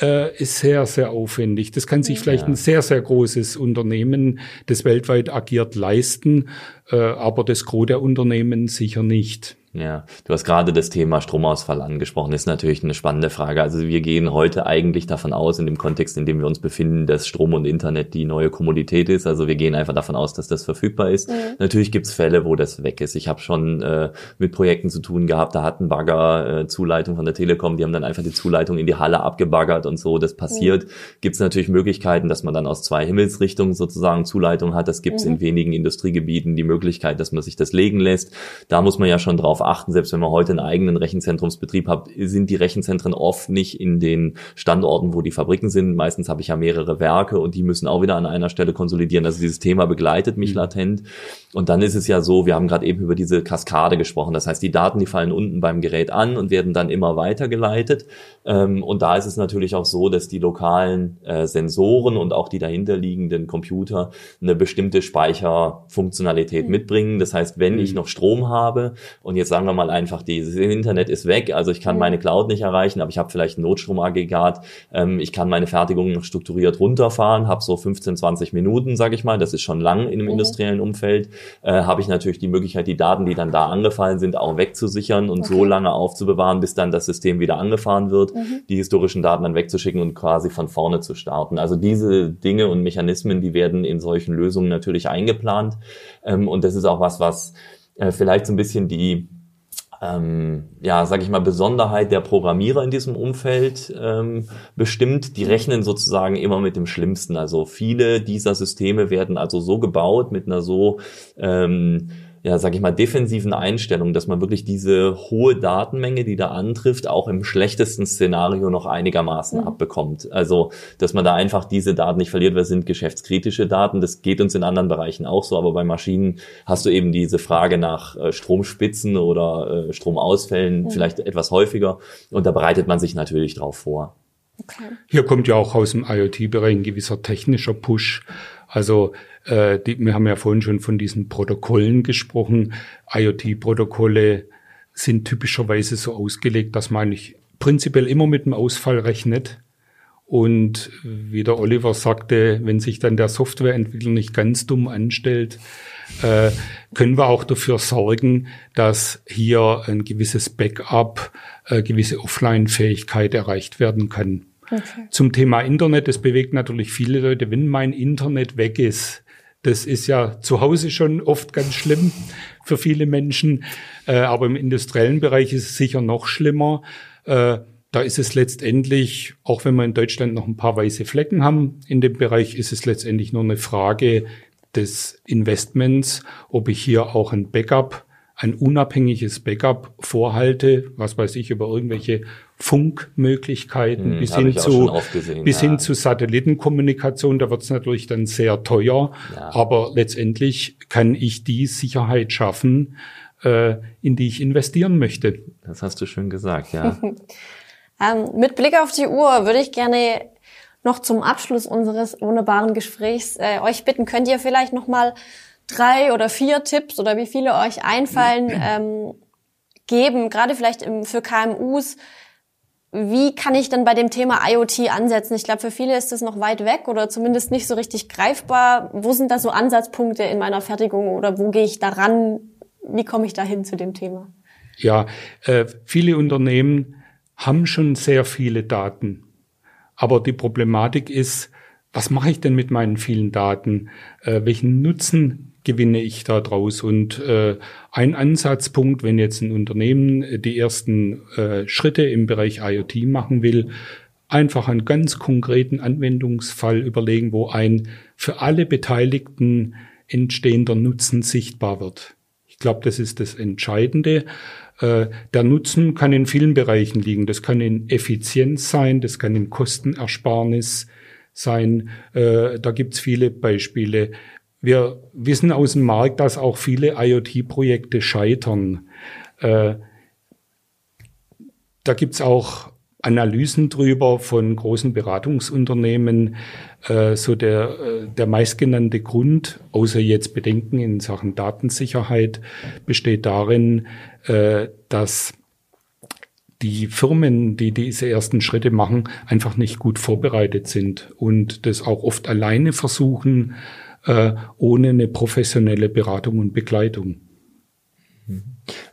äh, ist sehr, sehr aufwendig. Das kann sich ja. vielleicht ein sehr, sehr großes Unternehmen, das weltweit agiert, leisten, aber das Gros der Unternehmen sicher nicht. Ja, du hast gerade das Thema Stromausfall angesprochen. Das ist natürlich eine spannende Frage. Also wir gehen heute eigentlich davon aus, in dem Kontext, in dem wir uns befinden, dass Strom und Internet die neue Kommodität ist. Also wir gehen einfach davon aus, dass das verfügbar ist. Mhm. Natürlich gibt es Fälle, wo das weg ist. Ich habe schon äh, mit Projekten zu tun gehabt, da hat ein Bagger äh, Zuleitung von der Telekom, die haben dann einfach die Zuleitung in die Halle abgebaggert und so. Das passiert. Mhm. Gibt es natürlich Möglichkeiten, dass man dann aus zwei Himmelsrichtungen sozusagen Zuleitung hat. Das gibt es mhm. in wenigen Industriegebieten die Möglichkeit, dass man sich das legen lässt. Da muss man ja schon drauf darauf achten, selbst wenn man heute einen eigenen Rechenzentrumsbetrieb hat, sind die Rechenzentren oft nicht in den Standorten, wo die Fabriken sind. Meistens habe ich ja mehrere Werke und die müssen auch wieder an einer Stelle konsolidieren. Also dieses Thema begleitet mich mhm. latent. Und dann ist es ja so, wir haben gerade eben über diese Kaskade gesprochen. Das heißt, die Daten, die fallen unten beim Gerät an und werden dann immer weitergeleitet. Ähm, und da ist es natürlich auch so, dass die lokalen äh, Sensoren und auch die dahinterliegenden Computer eine bestimmte Speicherfunktionalität. Mitbringen. Das heißt, wenn mhm. ich noch Strom habe und jetzt sagen wir mal einfach, dieses Internet ist weg, also ich kann mhm. meine Cloud nicht erreichen, aber ich habe vielleicht ein Notstromaggregat, ähm, ich kann meine Fertigung noch strukturiert runterfahren, habe so 15, 20 Minuten, sage ich mal, das ist schon lang in einem mhm. industriellen Umfeld, äh, habe ich natürlich die Möglichkeit, die Daten, die dann da angefallen sind, auch wegzusichern und okay. so lange aufzubewahren, bis dann das System wieder angefahren wird, mhm. die historischen Daten dann wegzuschicken und quasi von vorne zu starten. Also diese Dinge und Mechanismen, die werden in solchen Lösungen natürlich eingeplant. Ähm, und das ist auch was, was äh, vielleicht so ein bisschen die ähm, ja, sage ich mal, Besonderheit der Programmierer in diesem Umfeld ähm, bestimmt. Die rechnen sozusagen immer mit dem Schlimmsten. Also viele dieser Systeme werden also so gebaut mit einer so ähm, ja, sag ich mal, defensiven Einstellung, dass man wirklich diese hohe Datenmenge, die da antrifft, auch im schlechtesten Szenario noch einigermaßen mhm. abbekommt. Also, dass man da einfach diese Daten nicht verliert, weil es sind geschäftskritische Daten. Das geht uns in anderen Bereichen auch so, aber bei Maschinen hast du eben diese Frage nach äh, Stromspitzen oder äh, Stromausfällen mhm. vielleicht etwas häufiger und da bereitet man sich natürlich drauf vor. Okay. Hier kommt ja auch aus dem IoT-Bereich ein gewisser technischer Push. Also äh, die, wir haben ja vorhin schon von diesen Protokollen gesprochen. IoT-Protokolle sind typischerweise so ausgelegt, dass man eigentlich prinzipiell immer mit dem Ausfall rechnet. Und wie der Oliver sagte, wenn sich dann der Softwareentwickler nicht ganz dumm anstellt, äh, können wir auch dafür sorgen, dass hier ein gewisses Backup, äh, gewisse Offline-Fähigkeit erreicht werden kann. Okay. Zum Thema Internet, das bewegt natürlich viele Leute. Wenn mein Internet weg ist, das ist ja zu Hause schon oft ganz schlimm für viele Menschen, äh, aber im industriellen Bereich ist es sicher noch schlimmer. Äh, da ist es letztendlich, auch wenn wir in Deutschland noch ein paar weiße Flecken haben, in dem Bereich ist es letztendlich nur eine Frage des Investments, ob ich hier auch ein Backup, ein unabhängiges Backup vorhalte, was weiß ich, über irgendwelche Funkmöglichkeiten hm, bis, hin zu, bis ja. hin zu Satellitenkommunikation. Da wird es natürlich dann sehr teuer, ja. aber letztendlich kann ich die Sicherheit schaffen, äh, in die ich investieren möchte. Das hast du schön gesagt, ja. ähm, mit Blick auf die Uhr würde ich gerne noch zum Abschluss unseres wunderbaren Gesprächs äh, euch bitten, könnt ihr vielleicht noch mal drei oder vier Tipps oder wie viele euch einfallen ähm, geben, gerade vielleicht im, für KMUs, wie kann ich denn bei dem Thema IoT ansetzen? Ich glaube, für viele ist das noch weit weg oder zumindest nicht so richtig greifbar. Wo sind da so Ansatzpunkte in meiner Fertigung oder wo gehe ich daran? Wie komme ich dahin zu dem Thema? Ja, äh, viele Unternehmen haben schon sehr viele Daten. Aber die Problematik ist, was mache ich denn mit meinen vielen Daten? Äh, welchen Nutzen gewinne ich da draus? Und äh, ein Ansatzpunkt, wenn jetzt ein Unternehmen äh, die ersten äh, Schritte im Bereich IoT machen will, einfach einen ganz konkreten Anwendungsfall überlegen, wo ein für alle Beteiligten entstehender Nutzen sichtbar wird. Ich glaube, das ist das Entscheidende. Äh, der Nutzen kann in vielen Bereichen liegen. Das kann in Effizienz sein, das kann in Kostenersparnis sein. Äh, da gibt's viele Beispiele. Wir wissen aus dem Markt, dass auch viele IoT-Projekte scheitern. Äh, da gibt's auch Analysen drüber von großen Beratungsunternehmen. Äh, so der, äh, der meistgenannte Grund, außer jetzt Bedenken in Sachen Datensicherheit, besteht darin, äh, dass die Firmen, die diese ersten Schritte machen, einfach nicht gut vorbereitet sind und das auch oft alleine versuchen, äh, ohne eine professionelle Beratung und Begleitung.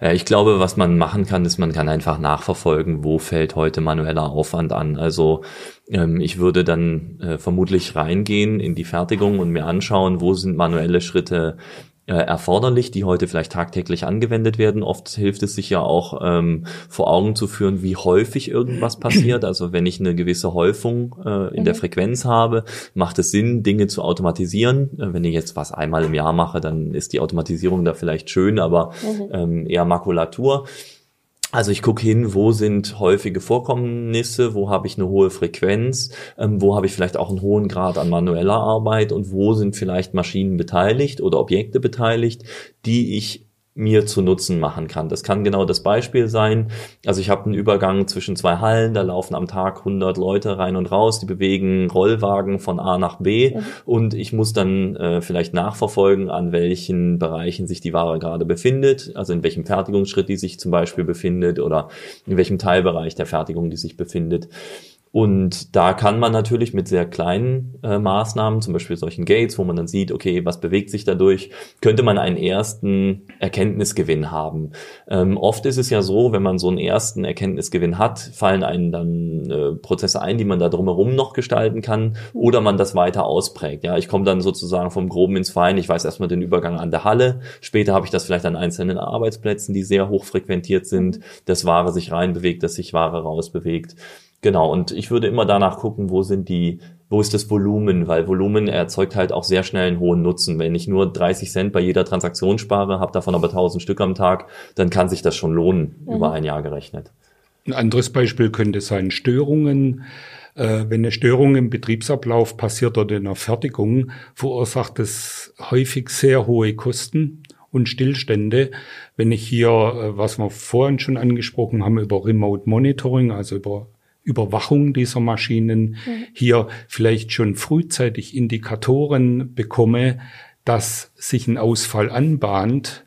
Ich glaube, was man machen kann, ist, man kann einfach nachverfolgen, wo fällt heute manueller Aufwand an. Also ähm, ich würde dann äh, vermutlich reingehen in die Fertigung und mir anschauen, wo sind manuelle Schritte äh, erforderlich, die heute vielleicht tagtäglich angewendet werden. Oft hilft es sich ja auch ähm, vor Augen zu führen, wie häufig irgendwas passiert. Also wenn ich eine gewisse Häufung äh, in mhm. der Frequenz habe, macht es Sinn, Dinge zu automatisieren. Äh, wenn ich jetzt was einmal im Jahr mache, dann ist die Automatisierung da vielleicht schön, aber mhm. ähm, eher Makulatur. Also ich gucke hin, wo sind häufige Vorkommnisse, wo habe ich eine hohe Frequenz, ähm, wo habe ich vielleicht auch einen hohen Grad an manueller Arbeit und wo sind vielleicht Maschinen beteiligt oder Objekte beteiligt, die ich mir zu Nutzen machen kann. Das kann genau das Beispiel sein. Also ich habe einen Übergang zwischen zwei Hallen, da laufen am Tag 100 Leute rein und raus, die bewegen Rollwagen von A nach B mhm. und ich muss dann äh, vielleicht nachverfolgen, an welchen Bereichen sich die Ware gerade befindet, also in welchem Fertigungsschritt die sich zum Beispiel befindet oder in welchem Teilbereich der Fertigung die sich befindet. Und da kann man natürlich mit sehr kleinen äh, Maßnahmen, zum Beispiel solchen Gates, wo man dann sieht, okay, was bewegt sich dadurch, könnte man einen ersten Erkenntnisgewinn haben. Ähm, oft ist es ja so, wenn man so einen ersten Erkenntnisgewinn hat, fallen einem dann äh, Prozesse ein, die man da drumherum noch gestalten kann, oder man das weiter ausprägt. Ja, ich komme dann sozusagen vom Groben ins Fein. Ich weiß erstmal den Übergang an der Halle. Später habe ich das vielleicht an einzelnen Arbeitsplätzen, die sehr hoch frequentiert sind, dass Ware sich reinbewegt, dass sich Ware rausbewegt. Genau, und ich würde immer danach gucken, wo sind die, wo ist das Volumen, weil Volumen erzeugt halt auch sehr schnell einen hohen Nutzen. Wenn ich nur 30 Cent bei jeder Transaktion spare, habe davon aber 1000 Stück am Tag, dann kann sich das schon lohnen, mhm. über ein Jahr gerechnet. Ein anderes Beispiel könnte sein Störungen. Äh, wenn eine Störung im Betriebsablauf passiert oder in der Fertigung, verursacht es häufig sehr hohe Kosten und Stillstände. Wenn ich hier, äh, was wir vorhin schon angesprochen haben, über Remote Monitoring, also über Überwachung dieser Maschinen mhm. hier vielleicht schon frühzeitig Indikatoren bekomme, dass sich ein Ausfall anbahnt,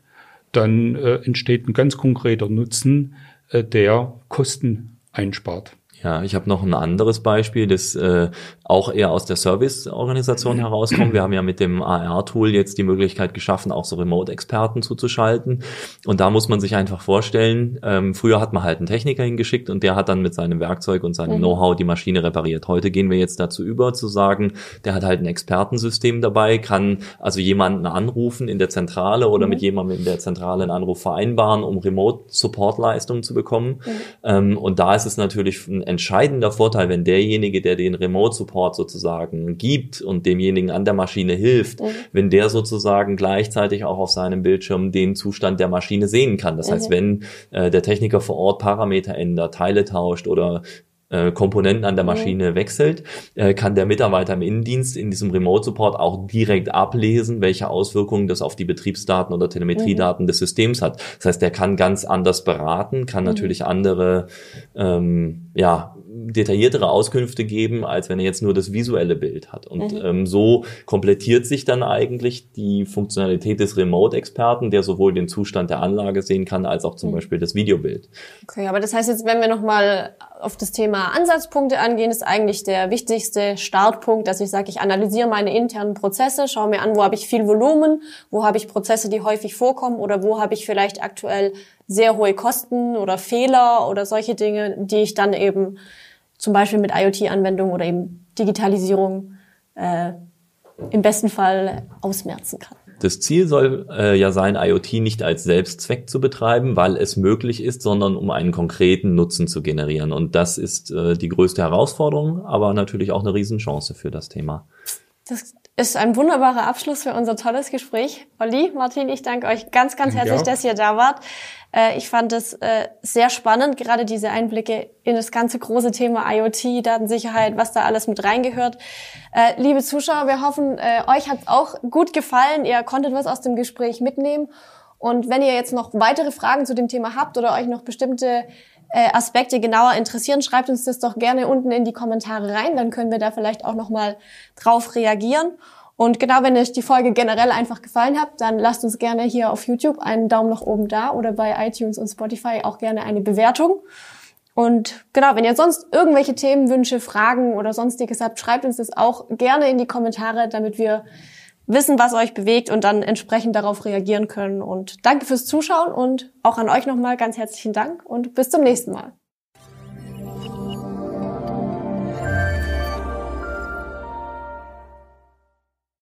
dann äh, entsteht ein ganz konkreter Nutzen, äh, der Kosten einspart. Ja, ich habe noch ein anderes Beispiel, das äh, auch eher aus der Serviceorganisation herauskommt. Wir haben ja mit dem AR-Tool jetzt die Möglichkeit geschaffen, auch so Remote-Experten zuzuschalten. Und da muss man sich einfach vorstellen, ähm, früher hat man halt einen Techniker hingeschickt und der hat dann mit seinem Werkzeug und seinem mhm. Know-how die Maschine repariert. Heute gehen wir jetzt dazu über zu sagen, der hat halt ein Expertensystem dabei, kann also jemanden anrufen in der Zentrale oder mhm. mit jemandem in der Zentrale einen Anruf vereinbaren, um Remote-Support-Leistungen zu bekommen. Mhm. Ähm, und da ist es natürlich ein entscheidender Vorteil, wenn derjenige, der den Remote Support sozusagen gibt und demjenigen an der Maschine hilft, mhm. wenn der sozusagen gleichzeitig auch auf seinem Bildschirm den Zustand der Maschine sehen kann. Das mhm. heißt, wenn äh, der Techniker vor Ort Parameter ändert, Teile tauscht oder äh, Komponenten an der Maschine mhm. wechselt, äh, kann der Mitarbeiter im Innendienst in diesem Remote Support auch direkt ablesen, welche Auswirkungen das auf die Betriebsdaten oder Telemetriedaten mhm. des Systems hat. Das heißt, der kann ganz anders beraten, kann mhm. natürlich andere ähm, ja, detailliertere Auskünfte geben, als wenn er jetzt nur das visuelle Bild hat. Und mhm. ähm, so komplettiert sich dann eigentlich die Funktionalität des Remote-Experten, der sowohl den Zustand der Anlage sehen kann, als auch zum mhm. Beispiel das Videobild. Okay, aber das heißt jetzt, wenn wir nochmal auf das Thema Ansatzpunkte angehen, ist eigentlich der wichtigste Startpunkt, dass ich sage, ich analysiere meine internen Prozesse, schaue mir an, wo habe ich viel Volumen, wo habe ich Prozesse, die häufig vorkommen oder wo habe ich vielleicht aktuell sehr hohe Kosten oder Fehler oder solche Dinge, die ich dann eben zum Beispiel mit IoT-Anwendungen oder eben Digitalisierung äh, im besten Fall ausmerzen kann. Das Ziel soll äh, ja sein, IoT nicht als Selbstzweck zu betreiben, weil es möglich ist, sondern um einen konkreten Nutzen zu generieren. Und das ist äh, die größte Herausforderung, aber natürlich auch eine Riesenchance für das Thema. Das ist ein wunderbarer Abschluss für unser tolles Gespräch. Olli, Martin, ich danke euch ganz, ganz herzlich, ja. dass ihr da wart. Äh, ich fand es äh, sehr spannend, gerade diese Einblicke in das ganze große Thema IoT, Datensicherheit, was da alles mit reingehört. Äh, liebe Zuschauer, wir hoffen, euch hat es auch gut gefallen. Ihr konntet was aus dem Gespräch mitnehmen. Und wenn ihr jetzt noch weitere Fragen zu dem Thema habt oder euch noch bestimmte Aspekte genauer interessieren, schreibt uns das doch gerne unten in die Kommentare rein, dann können wir da vielleicht auch noch mal drauf reagieren. Und genau, wenn euch die Folge generell einfach gefallen hat, dann lasst uns gerne hier auf YouTube einen Daumen nach oben da oder bei iTunes und Spotify auch gerne eine Bewertung. Und genau, wenn ihr sonst irgendwelche Themenwünsche, Fragen oder sonstiges habt, schreibt uns das auch gerne in die Kommentare, damit wir wissen, was euch bewegt und dann entsprechend darauf reagieren können. Und danke fürs Zuschauen und auch an euch nochmal ganz herzlichen Dank und bis zum nächsten Mal.